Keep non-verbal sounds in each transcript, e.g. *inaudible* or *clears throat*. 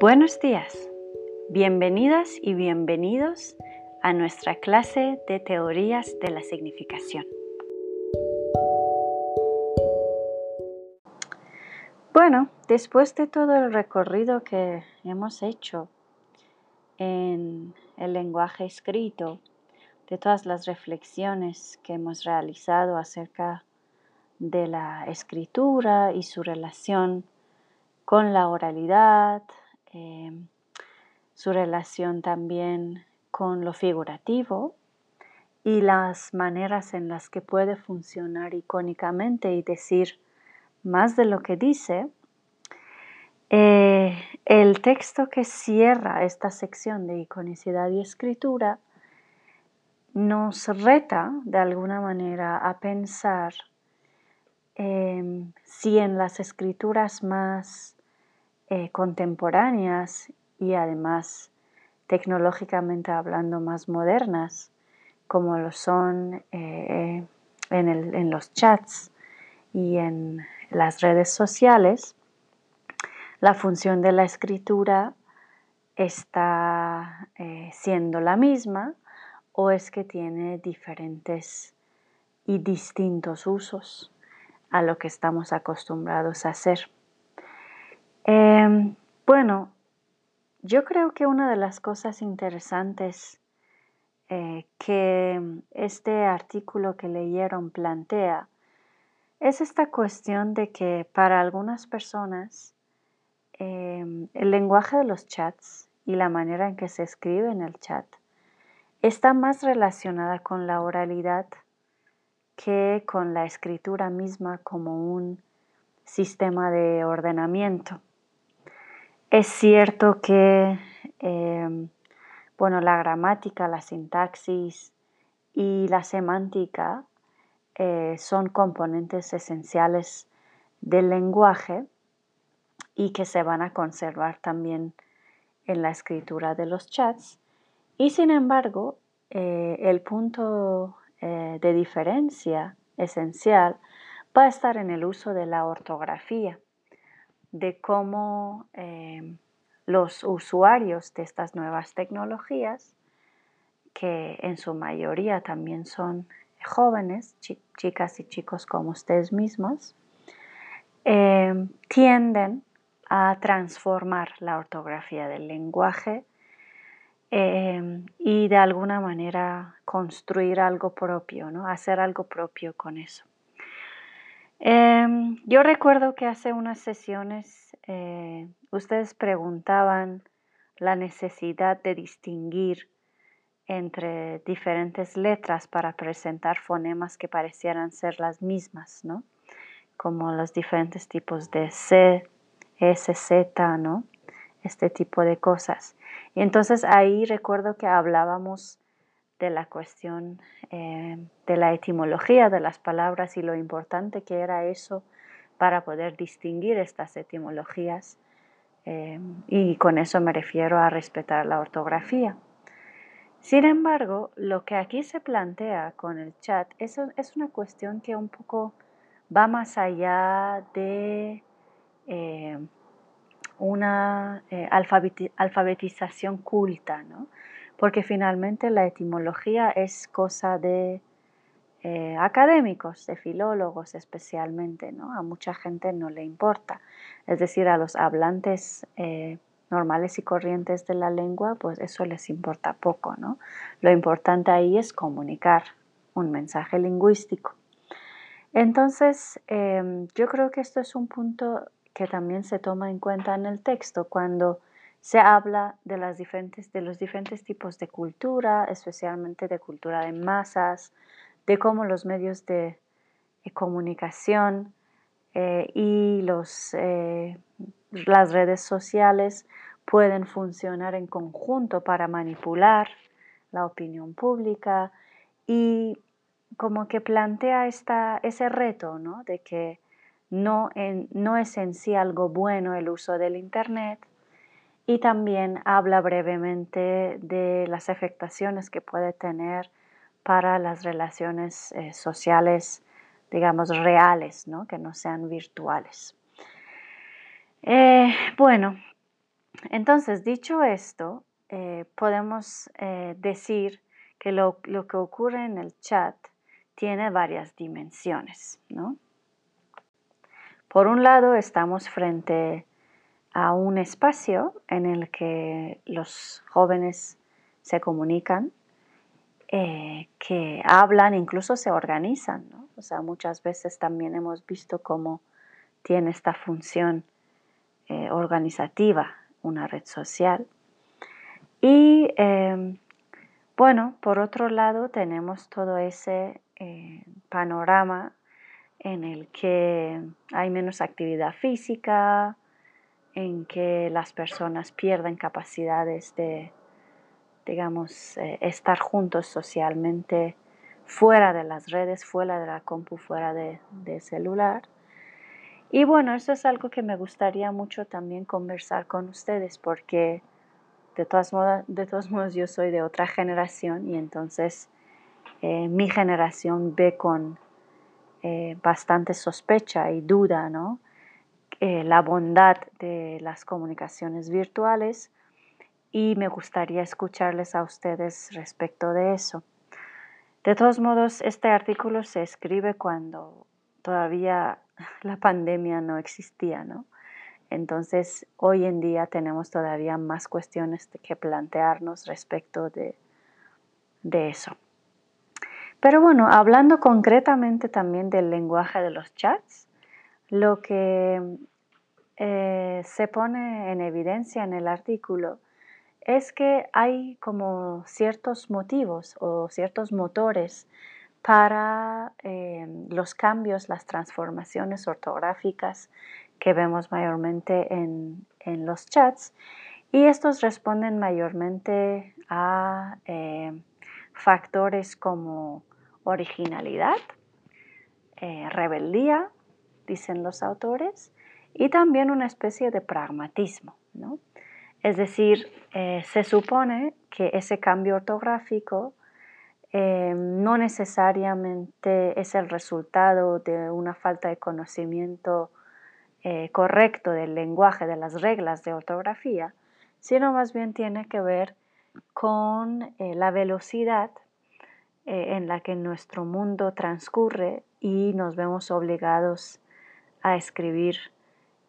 Buenos días, bienvenidas y bienvenidos a nuestra clase de teorías de la significación. Bueno, después de todo el recorrido que hemos hecho en el lenguaje escrito, de todas las reflexiones que hemos realizado acerca de la escritura y su relación con la oralidad, em, su relación también con lo figurativo y las maneras en las que puede funcionar icónicamente y decir más de lo que dice, eh, el texto que cierra esta sección de iconicidad y escritura nos reta de alguna manera a pensar em, si en las escrituras más eh, contemporáneas y además tecnológicamente hablando más modernas, como lo son eh, en, los chats y en las redes sociales, la función de la escritura está eh, siendo la misma o es que tiene diferentes y distintos usos a lo que estamos acostumbrados a hacer. Em, bueno, yo creo que una de las cosas interesantes eh, que este artículo que leyeron plantea es esta cuestión de que para algunas personas em, el lenguaje de los chats y la manera en que se escribe en el chat está más relacionada con la oralidad que con la escritura misma como un sistema de ordenamiento. Es cierto que em, bueno, la gramática, la sintaxis y la semántica eh, son componentes esenciales del lenguaje y que se van a conservar también en la escritura de los chats. Y sin embargo, eh, el punto eh, de diferencia esencial va a estar en el uso de la ortografía de cómo eh, los usuarios de estas nuevas tecnologías, que en su mayoría también son jóvenes, chicas y chicos como ustedes mismos, eh, tienden a transformar la ortografía del lenguaje eh, y de alguna manera construir algo propio, ¿no? hacer algo propio con eso. Em, yo recuerdo que hace unas sesiones eh, ustedes preguntaban la necesidad de distinguir entre diferentes letras para presentar fonemas que parecieran ser las mismas, ¿no? Como los diferentes tipos de C, S, Z, ¿no? Este tipo de cosas. Y entonces ahí recuerdo que hablábamos de la cuestión eh, de la etimología de las palabras y lo importante que era eso para poder distinguir estas etimologías. Eh, y con eso me refiero a respetar la ortografía. Sin embargo, lo que aquí se plantea con el chat es, es una cuestión que un poco va más allá de eh, una alfabetización culta, ¿no? Porque finalmente la etimología es cosa de eh, académicos, de filólogos especialmente, ¿no? A mucha gente no le importa. Es decir, a los hablantes eh, normales y corrientes de la lengua, pues eso les importa poco, ¿no? Lo importante ahí es comunicar un mensaje lingüístico. Entonces, em, yo creo que esto es un punto que también se toma en cuenta en el texto cuando se habla de, las diferentes, de los diferentes tipos de cultura, especialmente de cultura de masas, de cómo los medios de, comunicación eh, y los, eh, las redes sociales pueden funcionar en conjunto para manipular la opinión pública y como que plantea esta, ese reto ¿no? de que no, no es en sí algo bueno el uso del Internet, y también habla brevemente de las afectaciones que puede tener para las relaciones eh, sociales, digamos, reales, ¿no? que no sean virtuales. Eh, bueno, Entonces, dicho esto, eh, podemos decir que lo, que ocurre en el chat tiene varias dimensiones. Por un lado, estamos frente a un espacio en el que los jóvenes se comunican, eh, que hablan, incluso se organizan. O sea, muchas veces también hemos visto cómo tiene esta función organizativa una red social. Y em, bueno, por otro lado tenemos todo ese eh, panorama en el que hay menos actividad física, en que las personas pierden capacidades de, digamos, eh, estar juntos socialmente fuera de las redes, fuera de la compu, fuera de, celular. Y bueno, eso es algo que me gustaría mucho también conversar con ustedes porque de todas, de todos modos yo soy de otra generación y entonces eh, mi generación ve con eh, bastante sospecha y duda ¿no? Eh, la bondad de las comunicaciones virtuales y me gustaría escucharles a ustedes respecto de eso. De todos modos, este artículo se escribe cuando todavía *laughs* la pandemia no existía, ¿no? Entonces, hoy en día tenemos todavía más cuestiones que plantearnos respecto de, eso. Pero bueno, hablando concretamente también del lenguaje de los chats, lo que eh, se pone en evidencia en el artículo es que hay como ciertos motivos o ciertos motores para eh, los cambios, las transformaciones ortográficas que vemos mayormente en, los chats y estos responden mayormente a eh, factores como originalidad, rebeldía, dicen los autores, y también una especie de pragmatismo. Es decir, se supone que ese cambio ortográfico eh, no necesariamente es el resultado de una falta de conocimiento eh, correcto del lenguaje, de las reglas de ortografía, sino más bien tiene que ver con eh, la velocidad en la que nuestro mundo transcurre y nos vemos obligados a escribir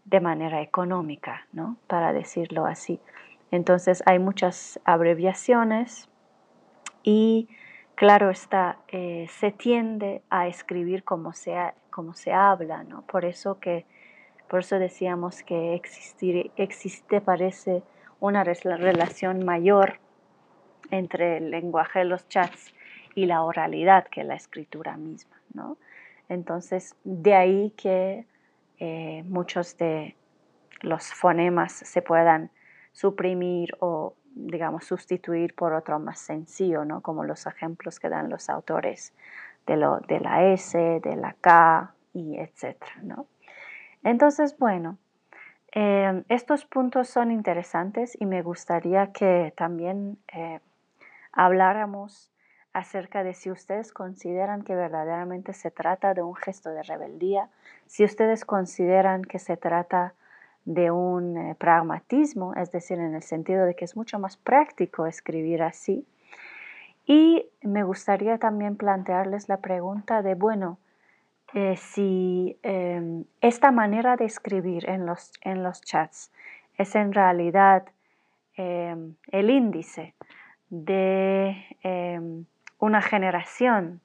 de manera económica, ¿no? para decirlo así. Entonces hay muchas abreviaciones y claro está, eh, se tiende a escribir como se, como se habla, ¿no? Por eso que, por eso decíamos que existir, existe, parece, una relación mayor entre el lenguaje de los chats y la oralidad que la escritura misma, ¿no? Entonces, de ahí que eh, muchos de los fonemas se puedan suprimir o digamos, sustituir por otro más sencillo, ¿no? Como los ejemplos que dan los autores de, lo, de la S, de la K y ¿no? Entonces, bueno, eh, estos puntos son interesantes y me gustaría que también eh, habláramos acerca de si ustedes consideran que verdaderamente se trata de un gesto de rebeldía, si ustedes consideran que se trata de un eh, pragmatismo, es decir, en el sentido de que es mucho más práctico escribir así. Y me gustaría también plantearles la pregunta de, bueno, eh, si em, esta manera de escribir en los, en los chats es en realidad em, el índice de em, una generación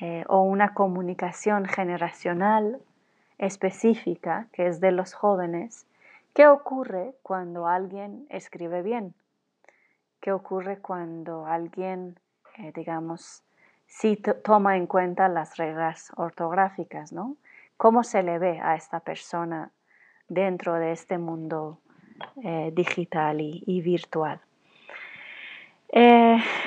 eh, o una comunicación generacional específica, que es de los jóvenes, ¿qué ocurre cuando alguien escribe bien? ¿Qué ocurre cuando alguien, eh, digamos, sí toma en cuenta las reglas ortográficas, ¿no? ¿Cómo se le ve a esta persona dentro de este mundo eh, digital y, virtual?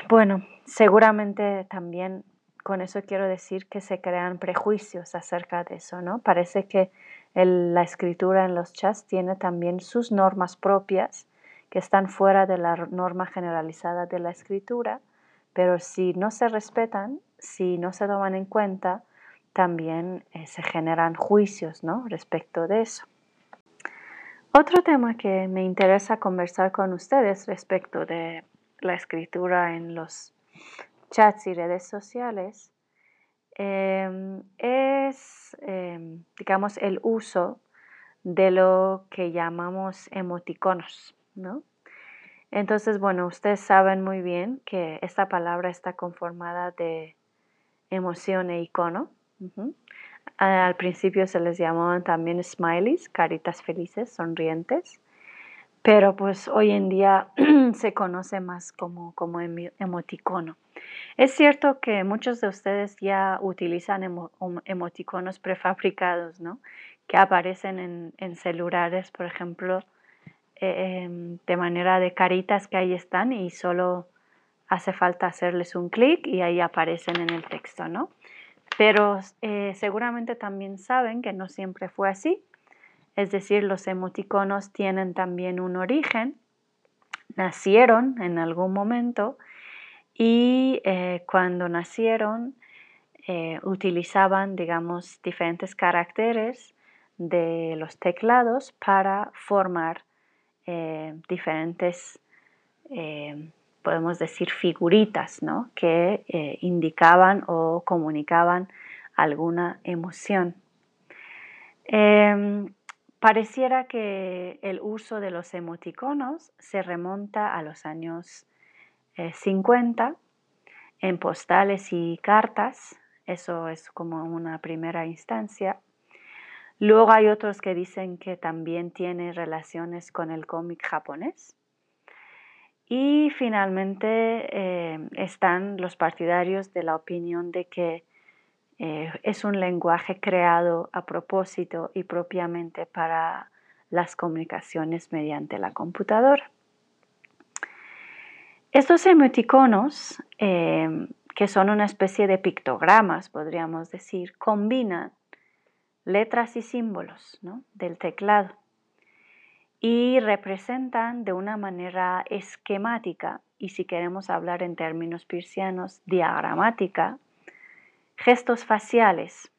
Bueno, seguramente también con eso quiero decir que se crean prejuicios acerca de eso, ¿no? Parece que la escritura en los chats tiene también sus normas propias que están fuera de la norma generalizada de la escritura, pero si no se respetan, si no se toman en cuenta, también eh, se generan juicios ¿no? respecto de eso. Otro tema que me interesa conversar con ustedes respecto de la escritura en los chats y redes sociales em, es, em, digamos, el uso de lo que llamamos emoticonos, ¿no? Entonces, bueno, ustedes saben muy bien que esta palabra está conformada de emoción e icono. Al principio se les llamaban también smileys, caritas felices, sonrientes, pero pues hoy en día *clears throat* se conoce más como, como emoticono. Es cierto que muchos de ustedes ya utilizan emoticonos prefabricados, ¿no? Que aparecen en, celulares, por ejemplo, eh, em, de manera de caritas que ahí están y solo hace falta hacerles un clic y ahí aparecen en el texto, ¿no? Pero eh, seguramente también saben que no siempre fue así. Es decir, los emoticonos tienen también un origen, nacieron en algún momento y eh, cuando nacieron eh, utilizaban, digamos, diferentes caracteres de los teclados para formar diferentes podemos decir, figuritas, ¿no? Que eh, indicaban o comunicaban alguna emoción. Em, pareciera que el uso de los emoticonos se remonta a los años 50 eh, en postales y cartas, eso es como una primera instancia. Luego hay otros que dicen que también tiene relaciones con el cómic japonés. Y finalmente eh, están los partidarios de la opinión de que eh, es un lenguaje creado a propósito y propiamente para las comunicaciones mediante la computadora. Estos emoticonos, eh, que son una especie de pictogramas, podríamos decir, combinan letras y símbolos del teclado y representan de una manera esquemática y si queremos hablar en términos pircianos, diagramática, gestos faciales.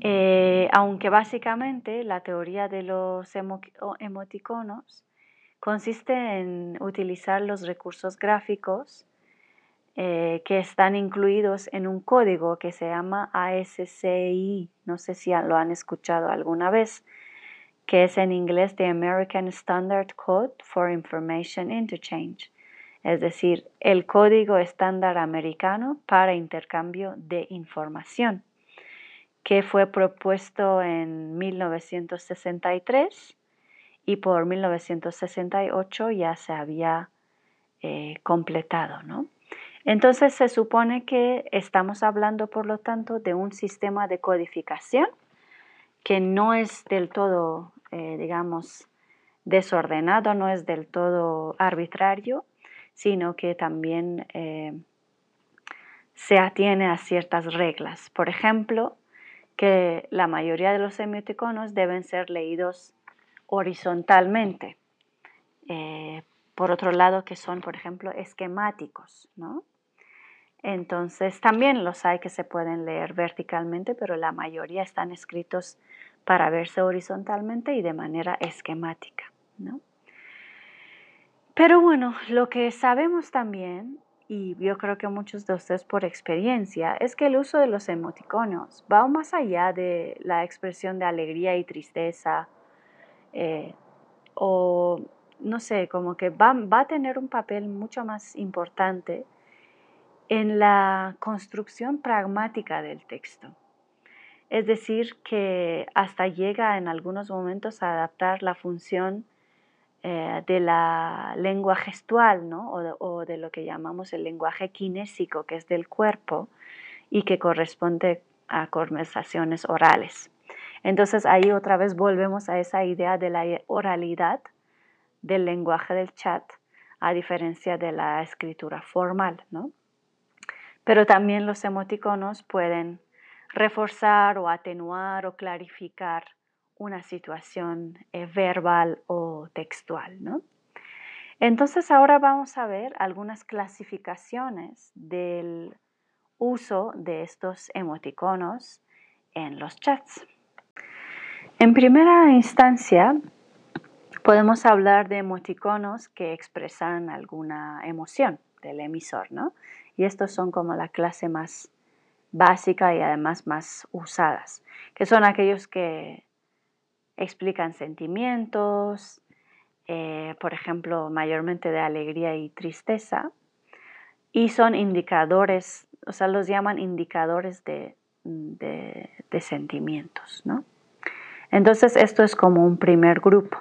Eh, aunque básicamente la teoría de los emoticonos consiste en utilizar los recursos gráficos eh, que están incluidos en un código que se llama ASCII. No sé si lo han escuchado alguna vez que es en inglés The American Standard Code for Information Interchange, es decir, el código estándar americano para intercambio de información, que fue propuesto en 1963 y por 1968 ya se había eh, completado, ¿no? Entonces se supone que estamos hablando, por lo tanto, de un sistema de codificación que no es del todo eh, digamos, desordenado, no es del todo arbitrario, sino que también eh, se atiene a ciertas reglas. Por ejemplo, que la mayoría de los semioticonos deben ser leídos horizontalmente. Eh, por otro lado, que son, por ejemplo, esquemáticos, ¿no? Entonces, también los hay que se pueden leer verticalmente, pero la mayoría están escritos para verse horizontalmente y de manera esquemática. Pero bueno, lo que sabemos también, y yo creo que muchos de ustedes por experiencia, es que el uso de los emoticonos va más allá de la expresión de alegría y tristeza, eh, o no sé, como que va a tener un papel mucho más importante en la construcción pragmática del texto. Es decir, que hasta llega en algunos momentos a adaptar la función eh, de la lengua gestual ¿no? o, de, lo que llamamos el lenguaje kinésico, que es del cuerpo y que corresponde a conversaciones orales. Entonces ahí otra vez volvemos a esa idea de la oralidad del lenguaje del chat, a diferencia de la escritura formal. ¿no? Pero también los emoticonos pueden reforzar o atenuar o clarificar una situación eh, verbal o textual. ¿no? Entonces ahora vamos a ver algunas clasificaciones del uso de estos emoticonos en los chats. En primera instancia, podemos hablar de emoticonos que expresan alguna emoción del emisor, ¿no? Y estos son como la clase más básica y además más usadas, que son aquellos que explican sentimientos, eh, por ejemplo, mayormente de alegría y tristeza, y son indicadores, o sea, los llaman indicadores de, de, sentimientos, ¿no? Entonces, esto es como un primer grupo.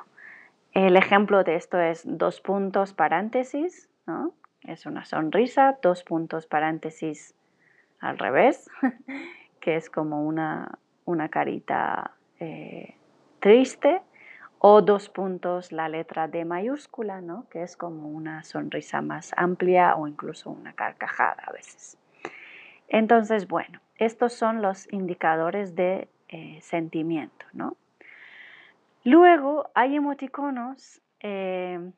El ejemplo de esto es dos puntos paréntesis, ¿no? Es una sonrisa, dos puntos paréntesis al revés, *laughs* que es como una, una carita eh, triste, o dos puntos la letra D mayúscula, ¿no? que es como una sonrisa más amplia o incluso una carcajada a veces. Entonces, bueno, estos son los indicadores de eh, sentimiento. ¿no? Luego hay emoticonos eh,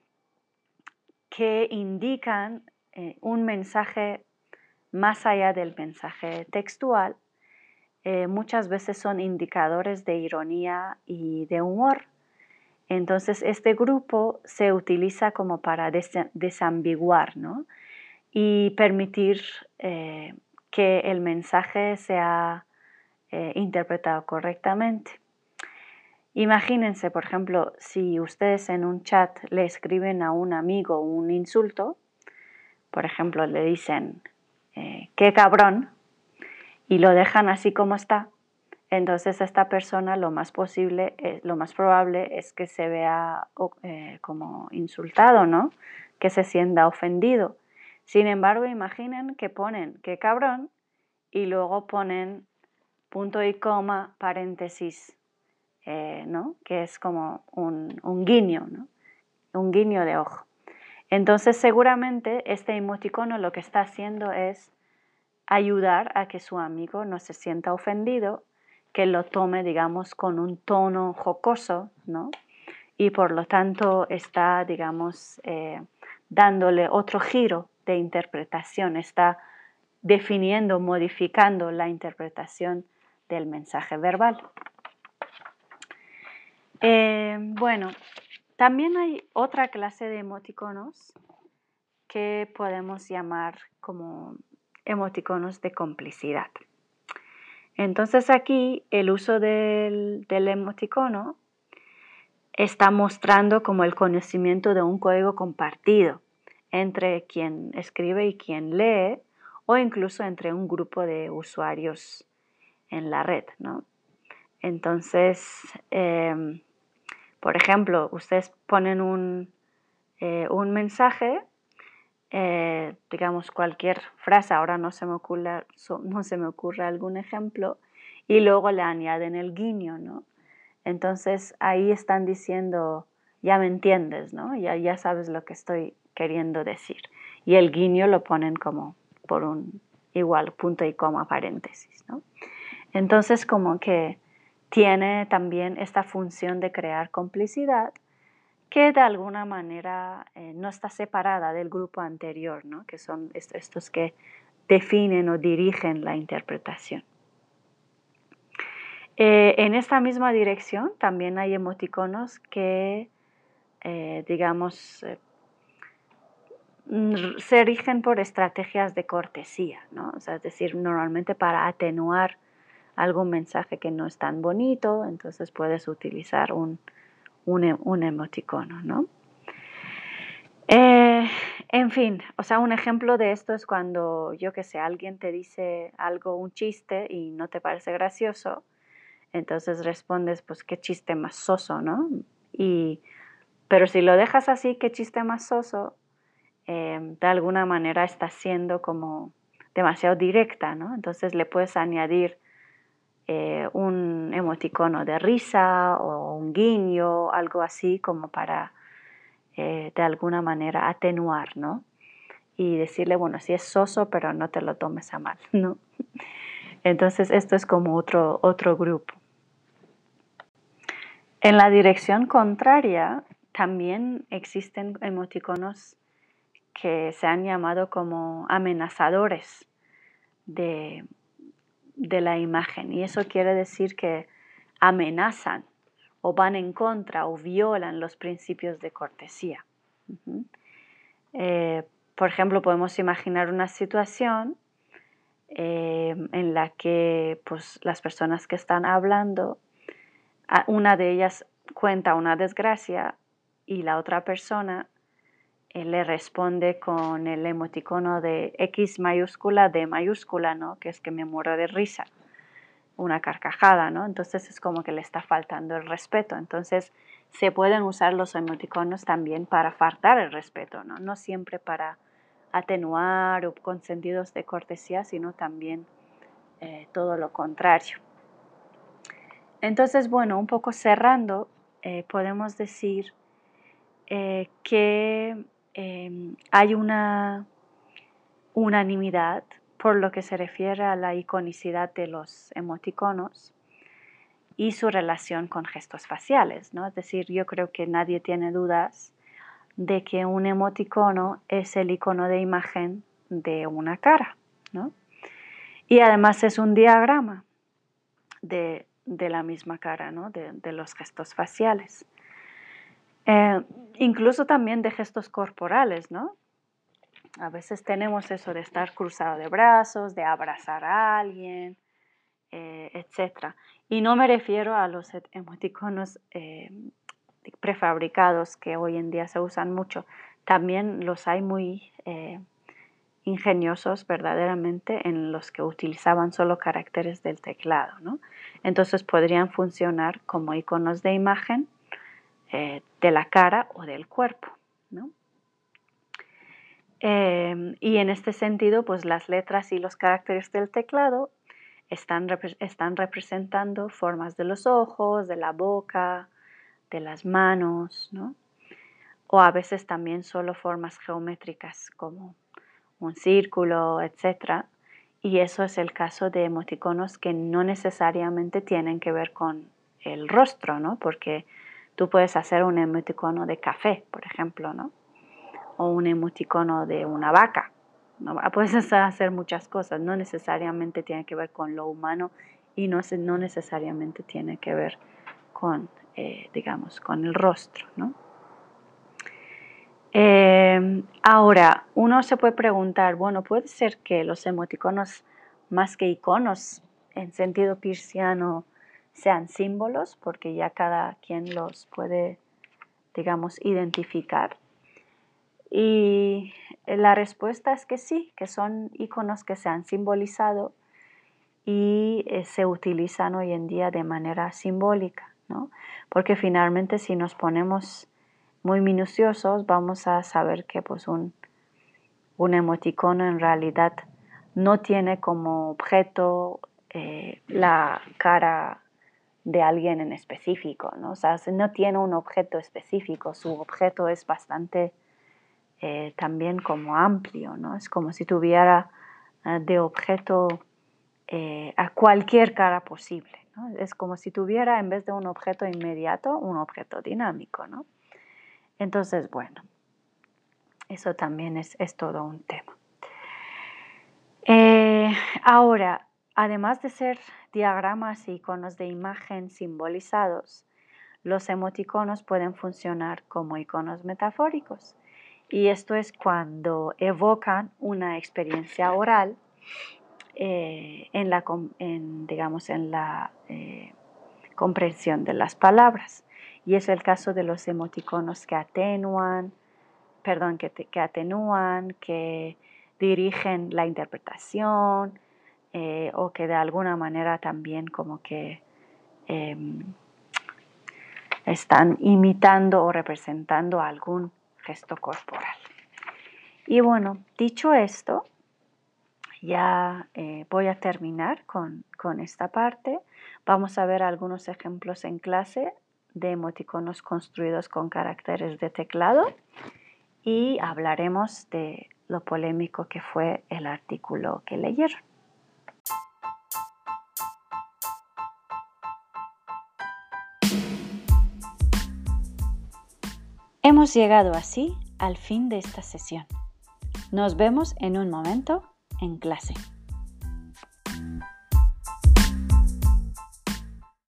que indican eh, un mensaje más allá del mensaje textual. Eh, muchas veces son indicadores de ironía y de humor. Entonces, este grupo se utiliza como para desambiguar ¿no? y permitir que el mensaje sea interpretado correctamente. Imagínense, por ejemplo, si ustedes en un chat le escriben a un amigo un insulto, por ejemplo, le dicen, eh, qué cabrón, y lo dejan así como está, entonces esta persona lo más posible, eh, lo más probable es que se vea eh, como insultado, ¿no? Que se sienta ofendido. Sin embargo, imaginen que ponen qué cabrón y luego ponen punto y coma, paréntesis, eh, ¿no? que es como un, guiño, un guiño de ojo. Entonces seguramente este emoticono lo que está haciendo es ayudar a que su amigo no se sienta ofendido, que lo tome, digamos, con un tono jocoso, ¿no? Y por lo tanto está, digamos, eh, dándole otro giro de interpretación, está definiendo, modificando la interpretación del mensaje verbal. Eh, bueno, también hay otra clase de emoticonos que podemos llamar como emoticonos de complicidad. Entonces aquí el uso del, emoticono está mostrando como el conocimiento de un código compartido entre quien escribe y quien lee o incluso entre un grupo de usuarios en la red. ¿no? Entonces, em, por ejemplo, ustedes ponen un, eh, mensaje, eh, digamos cualquier frase, ahora no se, me ocurre, no se me ocurre algún ejemplo, y luego le añaden el guiño, ¿no? Entonces ahí están diciendo, ya me entiendes, ¿no? Ya, ya sabes lo que estoy queriendo decir. Y el guiño lo ponen como por un igual punto y coma paréntesis, ¿no? Entonces como que tiene también esta función de crear complicidad que de alguna manera eh, no está separada del grupo anterior, ¿no? que son estos que definen o dirigen la interpretación. Eh, en esta misma dirección también hay emoticonos que, eh, digamos, se rigen por estrategias de cortesía, ¿no? es decir, normalmente para atenuar algún mensaje que no es tan bonito, entonces puedes utilizar un, un, emoticono, ¿no? Eh, en fin, o sea, un ejemplo de esto es cuando, yo que sé, alguien te dice algo, un chiste y no te parece gracioso, entonces respondes, pues qué chiste más soso, ¿no? Y, pero si lo dejas así, qué chiste más soso, eh, de alguna manera está siendo como demasiado directa, ¿no? Entonces le puedes añadir eh, un emoticono de risa o un guiño, algo así como para eh, de alguna manera atenuar, ¿no? Y decirle, bueno, si es soso, pero no te lo tomes a mal, ¿no? *laughs* Entonces esto es como otro, otro grupo. En la dirección contraria también existen emoticonos que se han llamado como amenazadores de, de la imagen y eso quiere decir que amenazan o van en contra o violan los principios de cortesía. Eh, por ejemplo, podemos imaginar una situación eh, en la que pues, las personas que están hablando, una de ellas cuenta una desgracia y la otra persona le responde con el emoticono de X mayúscula, D mayúscula, ¿no? que es que me muero de risa, una carcajada, ¿no? Entonces es como que le está faltando el respeto. Entonces se pueden usar los emoticonos también para faltar el respeto, ¿no? No siempre para atenuar o con sentidos de cortesía, sino también eh, todo lo contrario. Entonces, bueno, un poco cerrando, eh, podemos decir eh, que em, hay una unanimidad por lo que se refiere a la iconicidad de los emoticonos y su relación con gestos faciales, ¿no? Es decir, yo creo que nadie tiene dudas de que un emoticono es el icono de imagen de una cara, ¿no? Y además es un diagrama de, la misma cara, ¿no? De, los gestos faciales. Eh, incluso también de gestos corporales, ¿no? A veces tenemos eso de estar cruzado de brazos, de abrazar a alguien, eh, etc. Y no me refiero a los emoticonos eh, prefabricados que hoy en día se usan mucho. También los hay muy eh, ingeniosos verdaderamente en los que utilizaban solo caracteres del teclado. Entonces podrían funcionar como iconos de imagen eh, de la cara o del cuerpo. Em, y en este sentido, pues las letras y los caracteres del teclado están, están representando formas de los ojos, de la boca, de las manos, ¿no? O a veces también solo formas geométricas como un círculo, etc. Y eso es el caso de emoticonos que no necesariamente tienen que ver con el rostro, ¿no? Porque tú puedes hacer un emoticono de café, por ejemplo, ¿no? O un emoticono de una vaca. ¿no? Puedes *laughs* hacer muchas cosas, no necesariamente tiene que ver con lo humano y no, no necesariamente tiene que ver con eh, digamos, con el rostro. ¿no? Eh, ahora, uno se puede preguntar, bueno, puede ser que los emoticonos, más que iconos en sentido pirciano, sean símbolos, porque ya cada quien los puede, digamos, identificar. Y la respuesta es que sí, que son iconos que se han simbolizado y eh, se utilizan hoy en día de manera simbólica. Porque finalmente si nos ponemos muy minuciosos vamos a saber que pues un, un emoticono en realidad no tiene como objeto eh, la cara de alguien en específico, ¿no? O sea, no tiene un objeto específico, su objeto es bastante eh, también como amplio, ¿no? Es como si tuviera eh, de objeto a cualquier cara posible. Es como si tuviera en vez de un objeto inmediato, un objeto dinámico. ¿no? Entonces, bueno, eso también es, todo un tema. Eh, ahora, además de ser diagramas y iconos de imagen simbolizados, los emoticonos pueden funcionar como iconos metafóricos. Y esto es cuando evocan una experiencia oral eh, en la, digamos, en la eh, comprensión de las palabras. Y es el caso de los emoticonos que atenúan, perdón, que, que atenúan, que dirigen la interpretación eh, o que de alguna manera también como que em, están imitando o representando algún gesto corporal. Y bueno, dicho esto, ya eh, voy a terminar con, esta parte. Vamos a ver algunos ejemplos en clase de emoticonos construidos con caracteres de teclado y hablaremos de lo polémico que fue el artículo que leyeron. Hemos llegado así al fin de esta sesión. Nos vemos en un momento en clase.